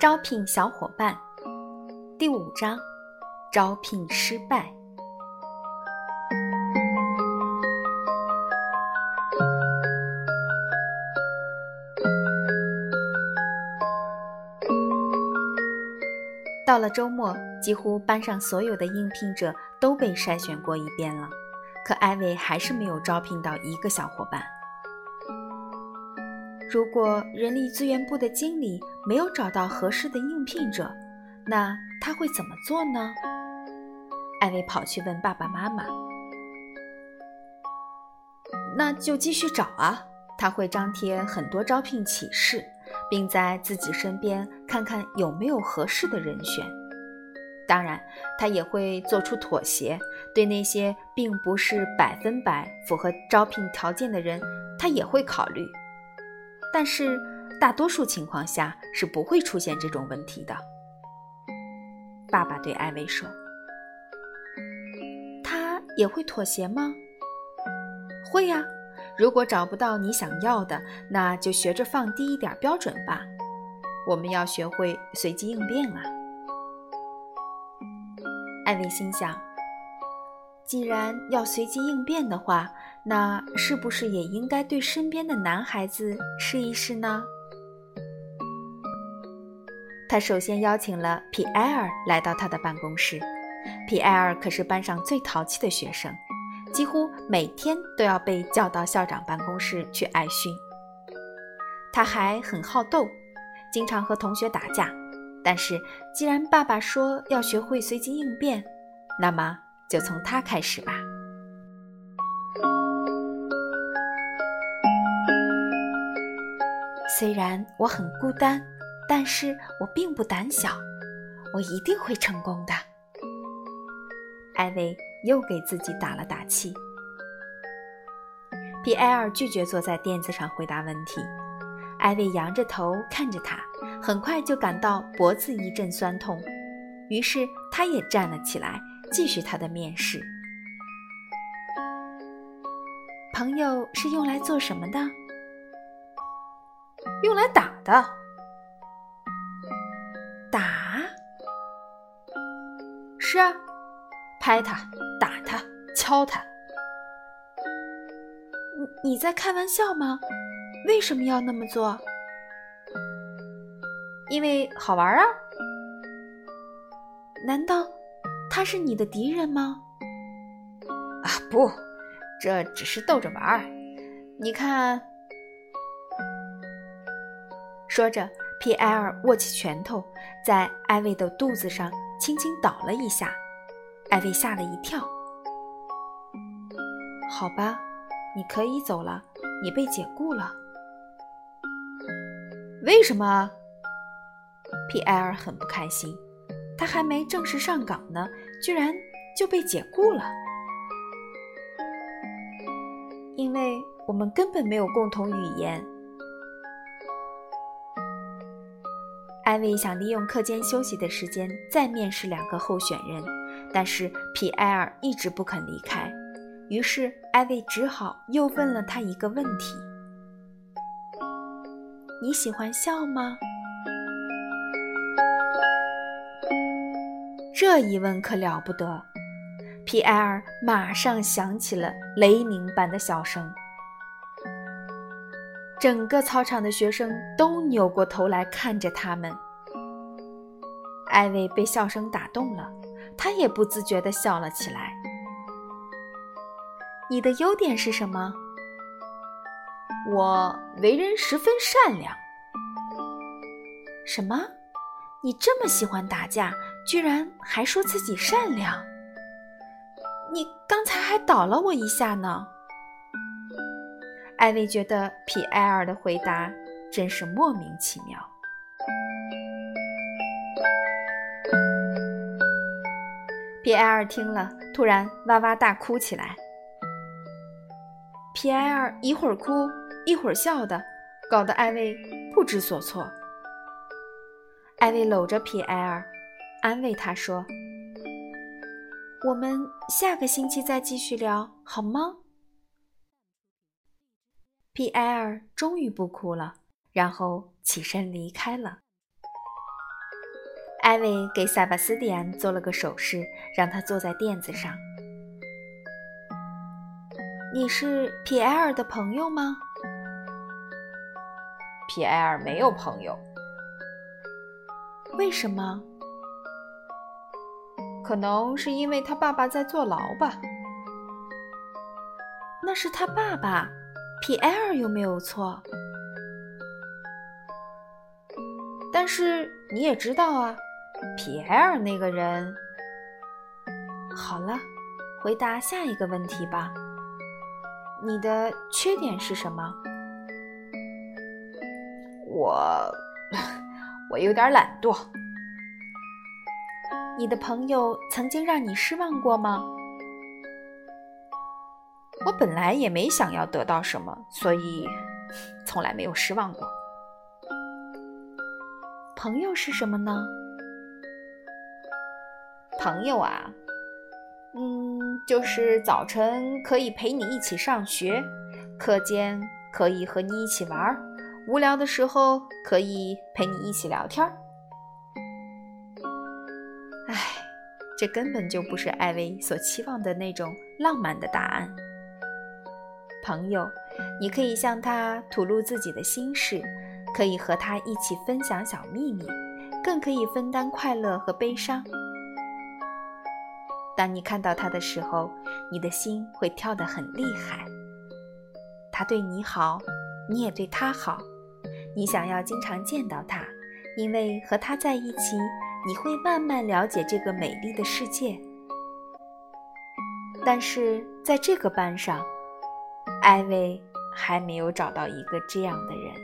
招聘小伙伴，第五章，招聘失败。到了周末，几乎班上所有的应聘者都被筛选过一遍了，可艾薇还是没有招聘到一个小伙伴。如果人力资源部的经理没有找到合适的应聘者，那他会怎么做呢？艾薇跑去问爸爸妈妈。那就继续找啊！他会张贴很多招聘启事，并在自己身边看看有没有合适的人选。当然，他也会做出妥协，对那些并不是百分百符合招聘条件的人，他也会考虑。但是，大多数情况下是不会出现这种问题的。爸爸对艾薇说：“他也会妥协吗？”“会呀，如果找不到你想要的，那就学着放低一点标准吧。我们要学会随机应变啊。”艾薇心想：“既然要随机应变的话，那是不是也应该对身边的男孩子试一试呢？”他首先邀请了皮埃尔来到他的办公室。皮埃尔可是班上最淘气的学生，几乎每天都要被叫到校长办公室去挨训。他还很好斗，经常和同学打架。但是，既然爸爸说要学会随机应变，那么就从他开始吧。虽然我很孤单，但是我并不胆小，我一定会成功的。艾薇又给自己打了打气。比埃尔拒绝坐在垫子上回答问题。艾薇仰着头看着他，很快就感到脖子一阵酸痛，于是他也站了起来，继续他的面试。朋友是用来做什么的？用来打的。打？是啊，拍他，打他，敲他。你你在开玩笑吗？为什么要那么做？因为好玩啊！难道他是你的敌人吗？啊，不，这只是逗着玩儿。你看，说着，皮埃尔握起拳头，在艾薇的肚子上轻轻捣了一下，艾薇吓了一跳。好吧，你可以走了，你被解雇了。为什么？皮埃尔很不开心，他还没正式上岗呢，居然就被解雇了。因为我们根本没有共同语言。艾薇想利用课间休息的时间再面试两个候选人，但是皮埃尔一直不肯离开，于是艾薇只好又问了他一个问题。你喜欢笑吗？这一问可了不得，皮埃尔马上响起了雷鸣般的笑声。整个操场的学生都扭过头来看着他们。艾薇被笑声打动了，他也不自觉地笑了起来。你的优点是什么？我为人十分善良。什么？你这么喜欢打架，居然还说自己善良？你刚才还倒了我一下呢。艾薇觉得皮埃尔的回答真是莫名其妙。皮埃尔听了，突然哇哇大哭起来。皮埃尔一会儿哭。一会儿笑的，搞得艾薇不知所措。艾薇搂着皮埃尔，安慰他说：“我们下个星期再继续聊，好吗？”皮埃尔终于不哭了，然后起身离开了。艾薇给塞巴斯蒂安做了个手势，让他坐在垫子上。你是皮埃尔的朋友吗？皮埃尔没有朋友。为什么？可能是因为他爸爸在坐牢吧。那是他爸爸。皮埃尔有没有错？但是你也知道啊，皮埃尔那个人。好了，回答下一个问题吧。你的缺点是什么？我，我有点懒惰。你的朋友曾经让你失望过吗？我本来也没想要得到什么，所以从来没有失望过。朋友是什么呢？朋友啊，嗯，就是早晨可以陪你一起上学，课间可以和你一起玩，无聊的时候可以陪你一起聊天。唉，这根本就不是艾薇所期望的那种浪漫的答案。朋友，你可以向他吐露自己的心事，可以和他一起分享小秘密，更可以分担快乐和悲伤。当你看到他的时候，你的心会跳得很厉害。他对你好，你也对他好，你想要经常见到他，因为和他在一起，你会慢慢了解这个美丽的世界。但是在这个班上。艾薇还没有找到一个这样的人。